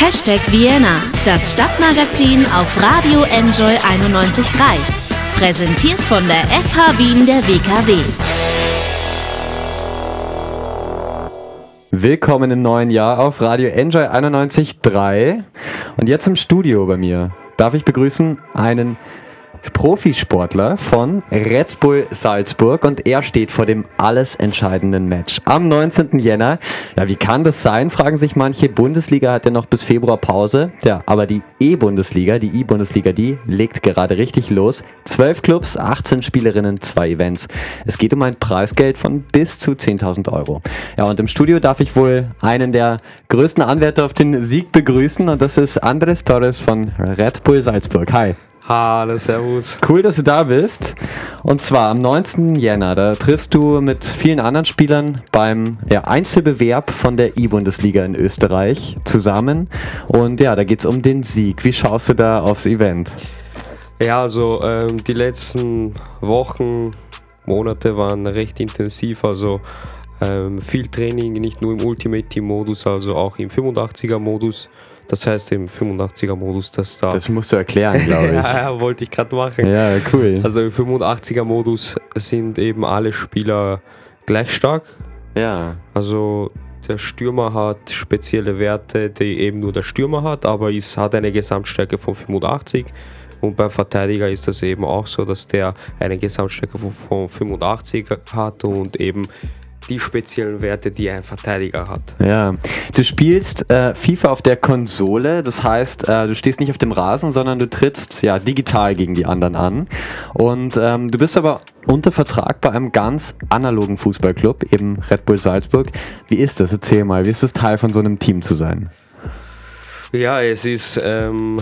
Hashtag Vienna, das Stadtmagazin auf Radio Enjoy 91.3. Präsentiert von der FH Wien der WKW. Willkommen im neuen Jahr auf Radio Enjoy 91.3. Und jetzt im Studio bei mir darf ich begrüßen einen Profisportler von Red Bull Salzburg und er steht vor dem alles entscheidenden Match am 19. Jänner. Ja, wie kann das sein, fragen sich manche. Bundesliga hat ja noch bis Februar Pause. Ja, aber die E-Bundesliga, die E-Bundesliga, die legt gerade richtig los. Zwölf Clubs, 18 Spielerinnen, zwei Events. Es geht um ein Preisgeld von bis zu 10.000 Euro. Ja, und im Studio darf ich wohl einen der größten Anwärter auf den Sieg begrüßen und das ist Andres Torres von Red Bull Salzburg. Hi. Hallo, Servus. Cool, dass du da bist. Und zwar am 19. Jänner, da triffst du mit vielen anderen Spielern beim ja, Einzelbewerb von der E-Bundesliga in Österreich zusammen. Und ja, da geht es um den Sieg. Wie schaust du da aufs Event? Ja, also ähm, die letzten Wochen, Monate waren recht intensiv. Also ähm, viel Training, nicht nur im Ultimate Team Modus, also auch im 85er Modus. Das heißt im 85er-Modus, dass da. Das musst du erklären, glaube ich. ja, wollte ich gerade machen. Ja, cool. Also im 85er-Modus sind eben alle Spieler gleich stark. Ja. Also der Stürmer hat spezielle Werte, die eben nur der Stürmer hat, aber es hat eine Gesamtstärke von 85. Und beim Verteidiger ist das eben auch so, dass der eine Gesamtstärke von 85 hat und eben die speziellen Werte, die ein Verteidiger hat. Ja, du spielst äh, FIFA auf der Konsole, das heißt, äh, du stehst nicht auf dem Rasen, sondern du trittst ja digital gegen die anderen an. Und ähm, du bist aber unter Vertrag bei einem ganz analogen Fußballclub, eben Red Bull Salzburg. Wie ist das? Erzähl mal, wie ist es Teil von so einem Team zu sein? Ja, es ist, ähm,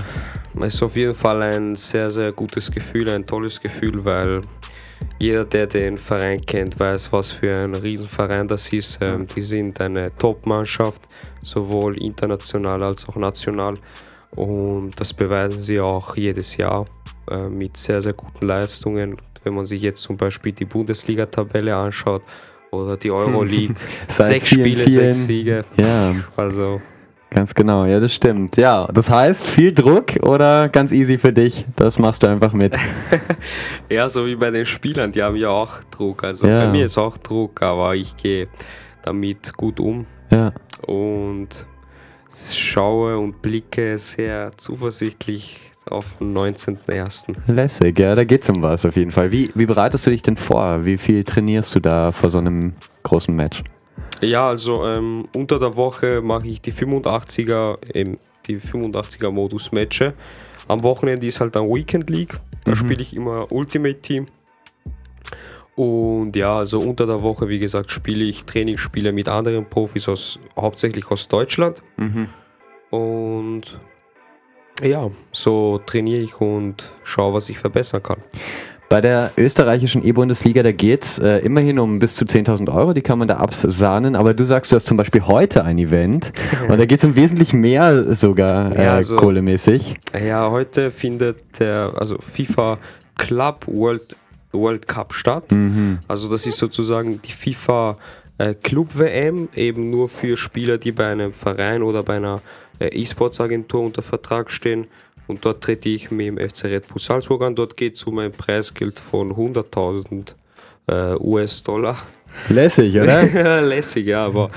es ist auf jeden Fall ein sehr, sehr gutes Gefühl, ein tolles Gefühl, weil jeder, der den Verein kennt, weiß, was für ein Riesenverein das ist. Ähm, die sind eine Top-Mannschaft, sowohl international als auch national. Und das beweisen sie auch jedes Jahr äh, mit sehr, sehr guten Leistungen. Wenn man sich jetzt zum Beispiel die Bundesliga-Tabelle anschaut oder die Euroleague, sechs Spiele, vielen, sechs Siege. Ja. Also Ganz genau, ja, das stimmt. Ja, das heißt, viel Druck oder ganz easy für dich? Das machst du einfach mit. ja, so wie bei den Spielern, die haben ja auch Druck. Also ja. bei mir ist auch Druck, aber ich gehe damit gut um. Ja. Und schaue und blicke sehr zuversichtlich auf den 19.01. Lässig, ja, da geht's um was auf jeden Fall. Wie, wie bereitest du dich denn vor? Wie viel trainierst du da vor so einem großen Match? Ja, also ähm, unter der Woche mache ich die 85er, ähm, die 85er Modus Matches. Am Wochenende ist halt dann Weekend League. Da mhm. spiele ich immer Ultimate Team. Und ja, also unter der Woche, wie gesagt, spiele ich Trainingsspiele mit anderen Profis, aus, hauptsächlich aus Deutschland. Mhm. Und ja, so trainiere ich und schaue, was ich verbessern kann. Bei der österreichischen E-Bundesliga, da geht es äh, immerhin um bis zu 10.000 Euro, die kann man da absahnen, aber du sagst, du hast zum Beispiel heute ein Event und da geht es um wesentlich mehr sogar äh, ja, also, kohlemäßig. Ja, heute findet der also FIFA Club World, World Cup statt. Mhm. Also das ist sozusagen die FIFA äh, Club WM, eben nur für Spieler, die bei einem Verein oder bei einer äh, E-Sports Agentur unter Vertrag stehen und dort trete ich mit dem FC Red Bull Salzburg an. Dort geht es um ein Preisgeld von 100.000 äh, US-Dollar. Lässig, oder? Lässig, ja, aber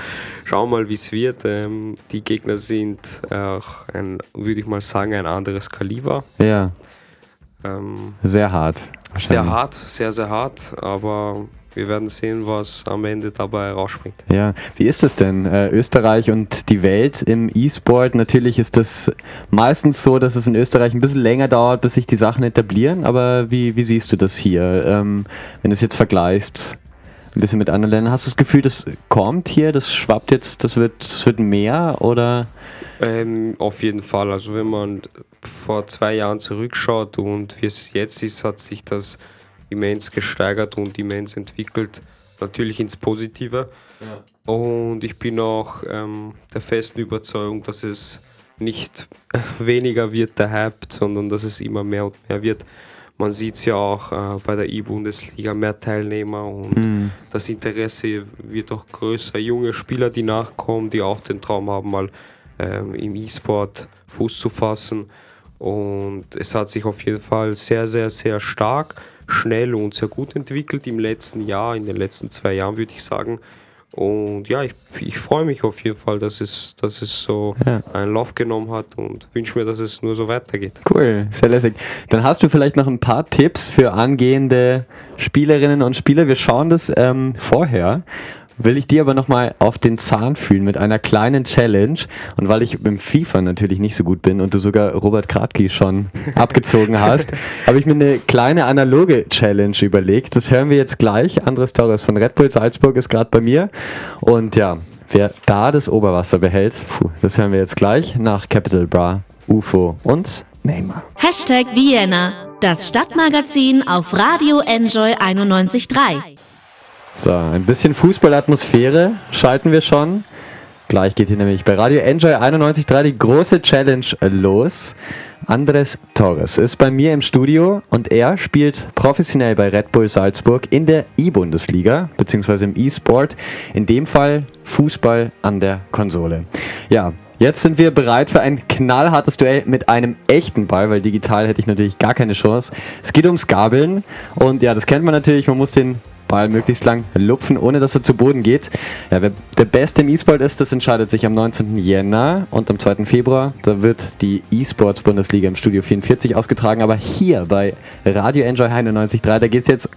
schau mal, wie es wird. Ähm, die Gegner sind auch ein, würde ich mal sagen, ein anderes Kaliber. Ja. Ähm, sehr hart. Sehr hart, sehr, sehr hart, aber wir werden sehen, was am Ende dabei rausspringt. Ja, wie ist das denn? Äh, Österreich und die Welt im E-Sport, natürlich ist das meistens so, dass es in Österreich ein bisschen länger dauert, bis sich die Sachen etablieren, aber wie, wie siehst du das hier? Ähm, wenn du es jetzt vergleichst, ein bisschen mit anderen Ländern, hast du das Gefühl, das kommt hier, das schwappt jetzt, das wird, das wird mehr oder? Ähm, auf jeden Fall. Also wenn man vor zwei Jahren zurückschaut und wie es jetzt ist, hat sich das immens gesteigert und immens entwickelt, natürlich ins Positive. Ja. Und ich bin auch ähm, der festen Überzeugung, dass es nicht weniger wird, der Hype, sondern dass es immer mehr und mehr wird. Man sieht es ja auch äh, bei der E-Bundesliga, mehr Teilnehmer und mhm. das Interesse wird auch größer. Junge Spieler, die nachkommen, die auch den Traum haben, mal ähm, im E-Sport Fuß zu fassen. Und es hat sich auf jeden Fall sehr, sehr, sehr stark, schnell und sehr gut entwickelt im letzten Jahr, in den letzten zwei Jahren würde ich sagen. Und ja, ich, ich freue mich auf jeden Fall, dass es, dass es so ja. einen Lauf genommen hat und wünsche mir, dass es nur so weitergeht. Cool, sehr lässig. Dann hast du vielleicht noch ein paar Tipps für angehende Spielerinnen und Spieler. Wir schauen das ähm, vorher will ich dir aber nochmal auf den Zahn fühlen mit einer kleinen Challenge. Und weil ich im FIFA natürlich nicht so gut bin und du sogar Robert Kratki schon abgezogen hast, habe ich mir eine kleine analoge Challenge überlegt. Das hören wir jetzt gleich. Andres Torres von Red Bull Salzburg ist gerade bei mir. Und ja, wer da das Oberwasser behält, puh, das hören wir jetzt gleich nach Capital Bra, UFO und Neymar. Hashtag Vienna, das Stadtmagazin auf Radio Enjoy 91.3. So, ein bisschen Fußballatmosphäre schalten wir schon. Gleich geht hier nämlich bei Radio Enjoy 91.3 die große Challenge los. Andres Torres ist bei mir im Studio und er spielt professionell bei Red Bull Salzburg in der E-Bundesliga, beziehungsweise im E-Sport. In dem Fall Fußball an der Konsole. Ja, Jetzt sind wir bereit für ein knallhartes Duell mit einem echten Ball, weil digital hätte ich natürlich gar keine Chance. Es geht ums Gabeln und ja, das kennt man natürlich, man muss den Ball möglichst lang lupfen, ohne dass er zu Boden geht. Ja, wer der Beste im E-Sport ist, das entscheidet sich am 19. Jänner und am 2. Februar. Da wird die E-Sports Bundesliga im Studio 44 ausgetragen. Aber hier bei Radio Enjoy 91.3, da geht es jetzt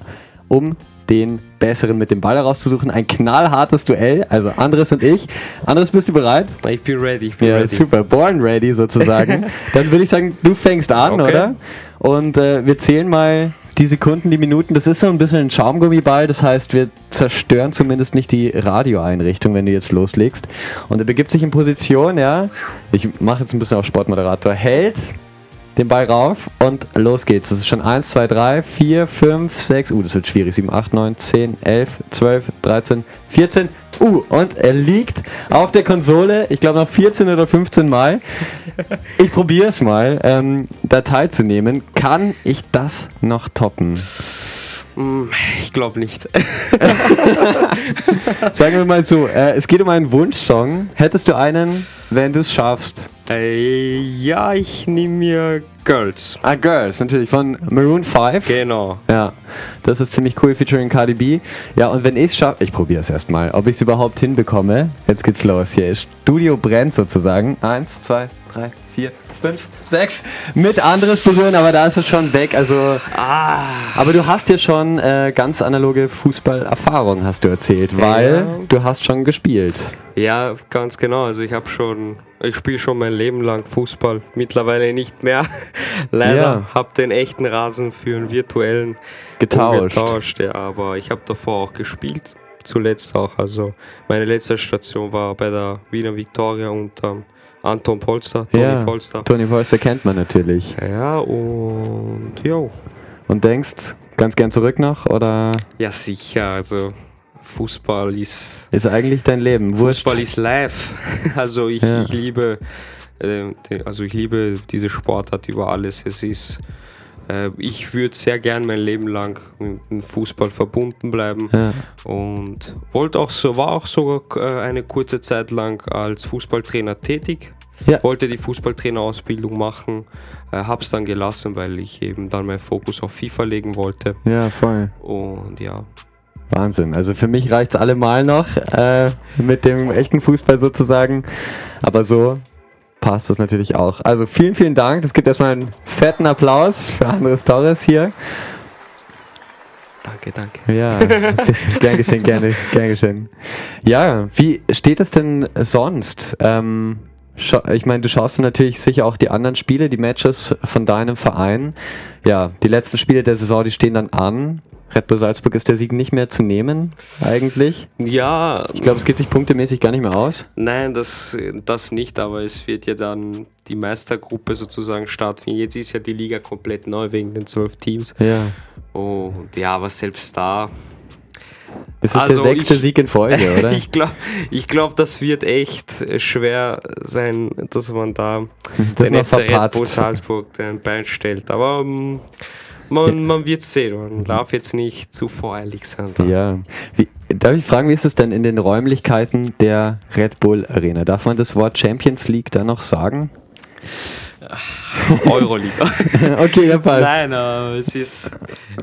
um den Besseren mit dem Ball herauszusuchen. Ein knallhartes Duell, also Andres und ich. Andres, bist du bereit? Ich bin ready. Ich bin ja, ready. super. Born ready sozusagen. Dann würde ich sagen, du fängst an, okay. oder? Und äh, wir zählen mal die Sekunden, die Minuten, das ist so ein bisschen ein Schaumgummiball, das heißt, wir zerstören zumindest nicht die Radioeinrichtung, wenn du jetzt loslegst. Und er begibt sich in Position, ja. Ich mache jetzt ein bisschen auf Sportmoderator. Hält den Ball rauf und los geht's. Das ist schon 1, 2, 3, 4, 5, 6, uh, das wird schwierig. 7, 8, 9, 10, 11, 12, 13, 14, uh, und er liegt auf der Konsole, ich glaube noch 14 oder 15 Mal. Ich probiere es mal, ähm, da teilzunehmen. Kann ich das noch toppen? Mm, ich glaube nicht. Sagen wir mal so, äh, es geht um einen Wunschsong. Hättest du einen, wenn du es schaffst? Äh, ja, ich nehme mir Girls. Ah, Girls, natürlich, von Maroon 5. Genau. Ja, das ist ziemlich cool, featuring Cardi B. Ja, und wenn ich es schaffe, ich probiere es erstmal, ob ich es überhaupt hinbekomme. Jetzt geht's los hier. Studio brennt sozusagen. Eins, zwei, drei, vier, fünf, sechs. Mit anderes berühren, aber da ist es schon weg. Also, ah. aber du hast ja schon äh, ganz analoge Fußballerfahrung, hast du erzählt, weil ja. du hast schon gespielt. Ja, ganz genau. Also ich habe schon, ich spiele schon mein Leben lang Fußball. Mittlerweile nicht mehr. Leider ja. habe den echten Rasen für einen virtuellen getauscht. getauscht ja, aber ich habe davor auch gespielt. Zuletzt auch. Also meine letzte Station war bei der Wiener Viktoria unter Anton Polster, Toni ja, Polster. Toni Polster kennt man natürlich. Ja, und jo. Und denkst ganz gern zurück noch oder? Ja, sicher. Also Fußball ist. Ist eigentlich dein Leben. Wurscht. Fußball ist live. Also ich, ja. ich liebe, äh, also ich liebe diese Sportart über alles. Es ist. Äh, ich würde sehr gern mein Leben lang mit dem Fußball verbunden bleiben ja. und wollte auch so, war auch sogar äh, eine kurze Zeit lang als Fußballtrainer tätig. Ja. Wollte die Fußballtrainerausbildung machen, äh, habe es dann gelassen, weil ich eben dann meinen Fokus auf FIFA legen wollte. Ja, voll. Und ja, Wahnsinn. Also für mich reicht es allemal noch äh, mit dem echten Fußball sozusagen. Aber so passt das natürlich auch. Also vielen, vielen Dank. Es gibt erstmal einen fetten Applaus für Andres Torres hier. Danke, danke. Ja, gern geschehen, gerne, gern geschehen. Ja, wie steht es denn sonst? Ähm, ich meine, du schaust natürlich sicher auch die anderen Spiele, die Matches von deinem Verein. Ja, die letzten Spiele der Saison, die stehen dann an. Red Bull Salzburg ist der Sieg nicht mehr zu nehmen, eigentlich. Ja. Ich glaube, es geht sich punktemäßig gar nicht mehr aus. Nein, das, das nicht, aber es wird ja dann die Meistergruppe sozusagen stattfinden. Jetzt ist ja die Liga komplett neu wegen den zwölf Teams. Ja. Und ja, aber selbst da. Es ist also der sechste ich, Sieg in Folge, oder? ich glaube, ich glaub, das wird echt schwer sein, dass man da das den FC Red Bull Salzburg den Bein stellt. Aber um, ähm, man, man wird sehen. Man darf jetzt nicht zu voreilig sein. Da. Ja. Wie, darf ich fragen, wie ist es denn in den Räumlichkeiten der Red Bull Arena? Darf man das Wort Champions League da noch sagen? Euroliga. okay, ja, passt. Nein, aber es ist,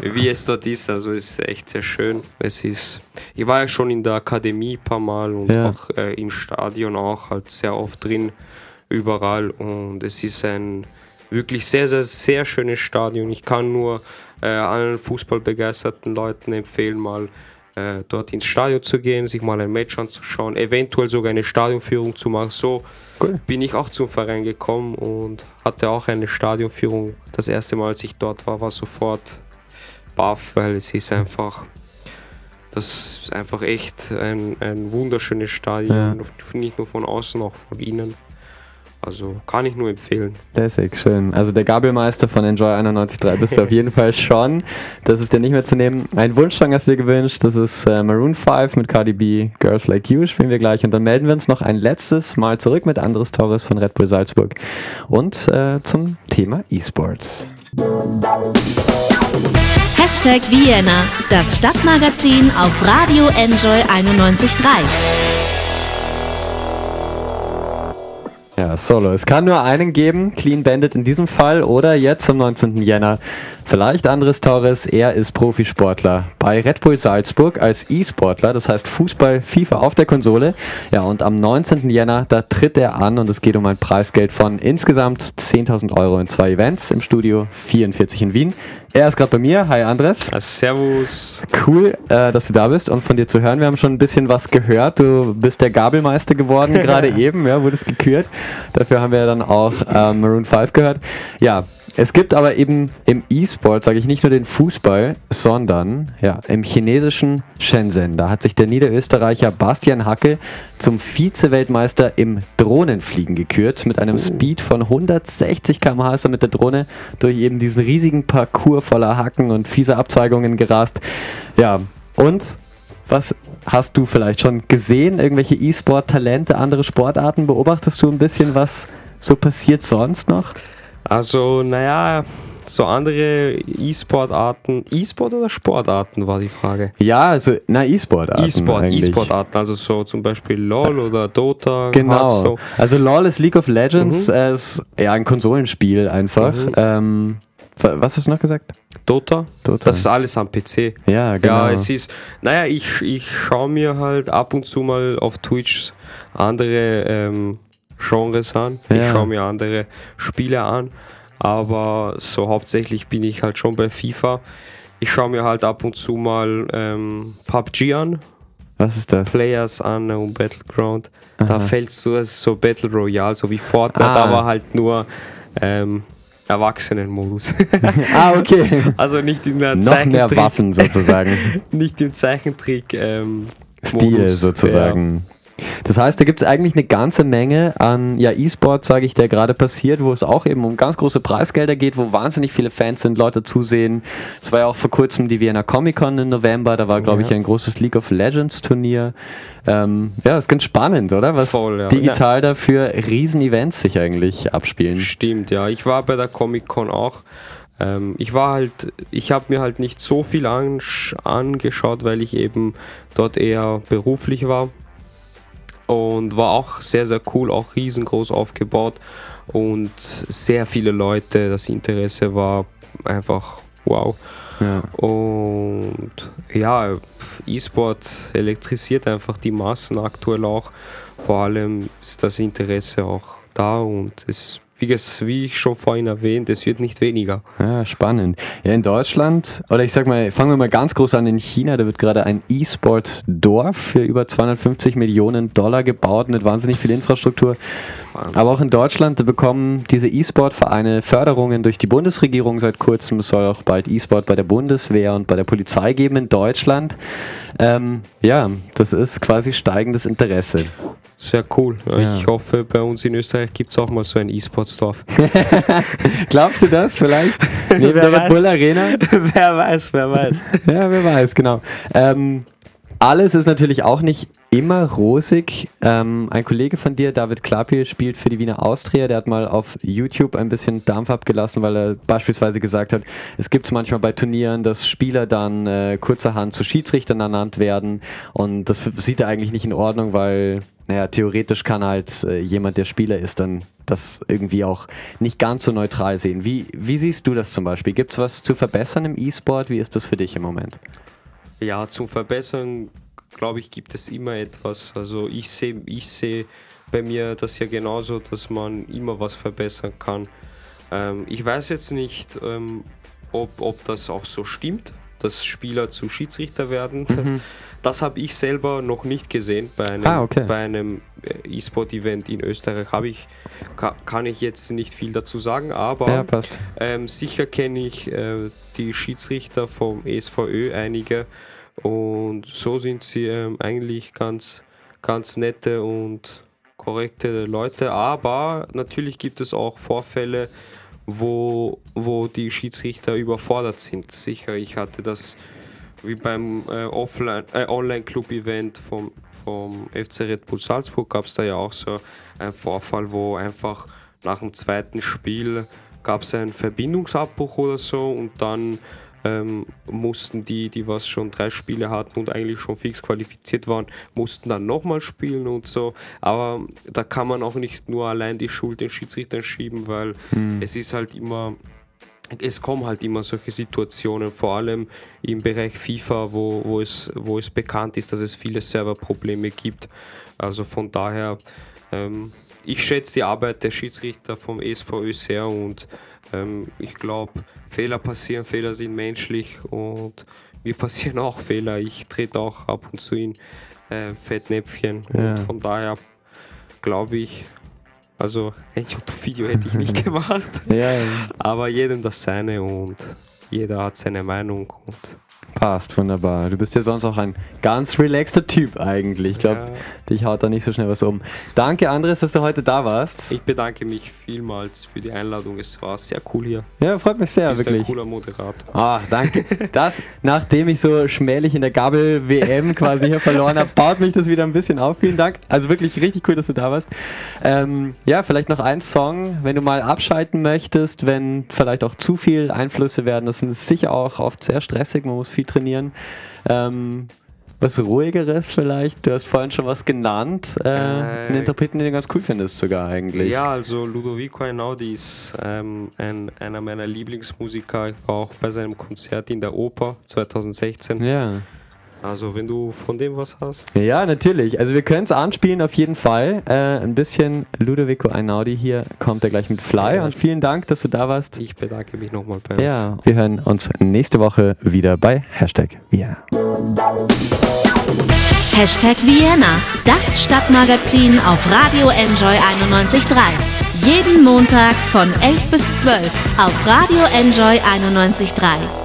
wie es dort ist, also es ist echt sehr schön. Es ist, ich war ja schon in der Akademie ein paar Mal und Ja. auch äh, im Stadion auch halt sehr oft drin, überall und es ist ein wirklich sehr, sehr, sehr schönes Stadion. Ich kann nur äh, allen fußballbegeisterten Leuten empfehlen, mal äh, dort ins Stadion zu gehen, sich mal ein Match anzuschauen, eventuell sogar eine Stadionführung zu machen. So Cool. bin ich auch zum Verein gekommen und hatte auch eine Stadionführung. Das erste Mal, als ich dort war, war sofort baff, weil es ist einfach, das ist einfach echt ein, ein wunderschönes Stadion, nicht nur von außen, auch von innen. Also kann ich nur empfehlen. Lässig, schön. Also der Gabelmeister von Enjoy 91.3 bist du auf jeden Fall schon. Das ist dir nicht mehr zu nehmen. Ein Wunschsong hast du dir gewünscht. Das ist äh, Maroon 5 mit Cardi B, Girls Like You spielen wir gleich. Und dann melden wir uns noch ein letztes Mal zurück mit Andres Torres von Red Bull Salzburg und äh, zum Thema E-Sport. Hashtag Vienna, das Stadtmagazin auf Radio Enjoy 91.3. Ja, Solo. Es kann nur einen geben, Clean Bandit in diesem Fall oder jetzt am 19. Jänner. Vielleicht Andres Torres, er ist Profisportler bei Red Bull Salzburg als E-Sportler, das heißt Fußball, FIFA auf der Konsole. Ja, und am 19. Jänner, da tritt er an und es geht um ein Preisgeld von insgesamt 10.000 Euro in zwei Events im Studio 44 in Wien. Er ist gerade bei mir. Hi Andres. Servus. Cool, äh, dass du da bist und von dir zu hören. Wir haben schon ein bisschen was gehört. Du bist der Gabelmeister geworden, gerade eben, ja, wurdest gekürt. Dafür haben wir dann auch ähm, Maroon 5 gehört. Ja, es gibt aber eben im E-Sport, sage ich nicht nur den Fußball, sondern ja, im chinesischen Shenzhen. Da hat sich der Niederösterreicher Bastian Hackel zum Vize-Weltmeister im Drohnenfliegen gekürt. Mit einem Speed von 160 km/h ist er mit der Drohne durch eben diesen riesigen Parcours voller Hacken und fieser Abzweigungen gerast. Ja, und was hast du vielleicht schon gesehen? Irgendwelche E-Sport-Talente, andere Sportarten? Beobachtest du ein bisschen, was so passiert sonst noch? Also, naja, so andere E-Sport-Arten. E-Sport oder Sportarten war die Frage. Ja, also, na, E-Sport-Arten. E-Sport. E-Sport-Arten, also so zum Beispiel LOL oder Dota, Genau. Hearthstone. Also LOL ist League of Legends, Mhm. äh, ist ja ein Konsolenspiel einfach. Mhm. Ähm, wa- was hast du noch gesagt? Dota, Dota. das ist alles am PC. ja, genau. Ja, es ist, naja, ich, ich schaue mir halt ab und zu mal auf Twitch andere ähm, Genres an. Ich Ja. schaue mir andere Spiele an, aber so hauptsächlich bin ich halt schon bei FIFA. Ich schaue mir halt ab und zu mal ähm, PUBG an, was ist das? Players an und Battleground. Da Aha. fällst du, es ist so Battle Royale, so wie Fortnite, Ah. aber halt nur ähm, Erwachsenenmodus. ah, okay. also nicht in der noch mehr Zeichentrick, Waffen sozusagen. nicht im Zeichentrick ähm, Stil Modus, sozusagen. Das heißt, da gibt es eigentlich eine ganze Menge an ja, E-Sport, sage ich, der gerade passiert, wo es auch eben um ganz große Preisgelder geht, wo wahnsinnig viele Fans sind, Leute zusehen. Es war ja auch vor kurzem die Vienna Comic Con im November, da war, glaube ich, Ja. ein großes League of Legends Turnier. Ähm, ja, ist ganz spannend, oder? Was Voll, ja. digital da für Riesen-Events sich eigentlich abspielen. Stimmt, ja. Ich war bei der Comic Con auch. Ähm, ich war halt, ich habe mir halt nicht so viel angeschaut, weil ich eben dort eher beruflich war. Und war auch sehr, sehr cool, auch riesengroß aufgebaut und sehr viele Leute. Das Interesse war einfach wow. Ja. Und ja, E-Sport elektrisiert einfach die Massen aktuell auch. Vor allem ist das Interesse auch da und es, wie, ges- wie ich schon vorhin erwähnt, es wird nicht weniger. Ja, spannend. Ja, in Deutschland, oder ich sag mal, fangen wir mal ganz groß an, in China, da wird gerade ein E-Sport-Dorf für über 250 Millionen Dollar gebaut mit wahnsinnig viel Infrastruktur. Wahnsinn. Aber auch in Deutschland bekommen diese E-Sport-Vereine Förderungen durch die Bundesregierung seit kurzem. Es soll auch bald E-Sport bei der Bundeswehr und bei der Polizei geben in Deutschland. Ähm, ja, das ist quasi steigendes Interesse. Sehr cool. Ja. Ich hoffe, bei uns in Österreich gibt es auch mal so ein E-Sports-Dorf. Glaubst du das vielleicht? Neben Wer der weiß. Bull Arena? wer weiß, wer weiß. Ja, wer weiß, genau. Ähm, alles ist natürlich auch nicht immer rosig. Ähm, ein Kollege von dir, David Klapi, spielt für die Wiener Austria. Der hat mal auf YouTube ein bisschen Dampf abgelassen, weil er beispielsweise gesagt hat, es gibt es manchmal bei Turnieren, dass Spieler dann äh, kurzerhand zu Schiedsrichtern ernannt werden. Und das sieht er eigentlich nicht in Ordnung, weil naja, theoretisch kann halt äh, jemand, der Spieler ist, dann das irgendwie auch nicht ganz so neutral sehen. Wie, wie siehst du das zum Beispiel? Gibt es was zu verbessern im E-Sport? Wie ist das für dich im Moment? Ja, zum Verbessern, glaube ich, gibt es immer etwas. Also ich sehe ich seh bei mir das ja genauso, dass man immer was verbessern kann. Ähm, ich weiß jetzt nicht, ähm, ob, ob das auch so stimmt, dass Spieler zu Schiedsrichter werden. Das, mhm. das habe ich selber noch nicht gesehen bei einem, ah, okay. einem äh, E-Sport-Event in Österreich. ich, kann ich jetzt nicht viel dazu sagen, aber ja, ähm, sicher kenne ich äh, die Schiedsrichter vom ESVÖ einige und so sind sie ähm, eigentlich ganz, ganz nette und korrekte Leute. Aber natürlich gibt es auch Vorfälle, wo, wo die Schiedsrichter überfordert sind. Sicher, ich hatte das wie beim äh, äh, Online-Club-Event vom, vom FC Red Bull Salzburg gab es da ja auch so einen Vorfall, wo einfach nach dem zweiten Spiel gab es einen Verbindungsabbruch oder so und dann ähm, mussten die, die was schon drei Spiele hatten und eigentlich schon fix qualifiziert waren, mussten dann nochmal spielen und so. Aber da kann man auch nicht nur allein die Schuld den Schiedsrichtern schieben, weil mhm. es ist halt immer es kommen halt immer solche Situationen, vor allem im Bereich FIFA, wo, wo, es, wo es bekannt ist, dass es viele Serverprobleme gibt. Also von daher, ähm, ich schätze die Arbeit der Schiedsrichter vom SVÖ sehr und ähm, ich glaube, Fehler passieren, Fehler sind menschlich und mir passieren auch Fehler. Ich trete auch ab und zu in äh, Fettnäpfchen ja. und von daher glaube ich, also ein YouTube-Video hätte ich nicht gemacht, ja, ja. aber jedem das seine und jeder hat seine Meinung und Passt, wunderbar. Du bist ja sonst auch ein ganz relaxter Typ eigentlich. Ich glaube, ja. dich haut da nicht so schnell was um. Danke, Andres, dass du heute da warst. Ich bedanke mich vielmals für die Einladung. Es war sehr cool hier. Ja, freut mich sehr, du bist wirklich. ein cooler Moderator. Ah, danke. Das, nachdem ich so schmählich in der Gabel-WM quasi hier verloren habe, baut mich das wieder ein bisschen auf. Vielen Dank. Also wirklich richtig cool, dass du da warst. Ähm, ja, vielleicht noch ein Song, wenn du mal abschalten möchtest, wenn vielleicht auch zu viel Einflüsse werden. Das ist sicher auch oft sehr stressig. Man muss viel trainieren. Ähm, was ruhigeres vielleicht? Du hast vorhin schon was genannt. Äh, äh, einen Interpreten, den du ganz cool findest sogar eigentlich. Ja, also Ludovico Einaudi ist ähm, ein, einer meiner Lieblingsmusiker. Ich war auch bei seinem Konzert in der Oper 2016. Ja. Also wenn du von dem was hast. Ja, natürlich. Also wir können es anspielen auf jeden Fall. Äh, ein bisschen Ludovico Einaudi hier kommt er gleich mit Fly. Und vielen Dank, dass du da warst. Ich bedanke mich nochmal bei uns. Ja, wir hören uns nächste Woche wieder bei Hashtag Vienna. Hashtag Vienna, das Stadtmagazin auf Radio Enjoy 91.3. Jeden Montag von 11 bis 12 auf Radio Enjoy 91.3.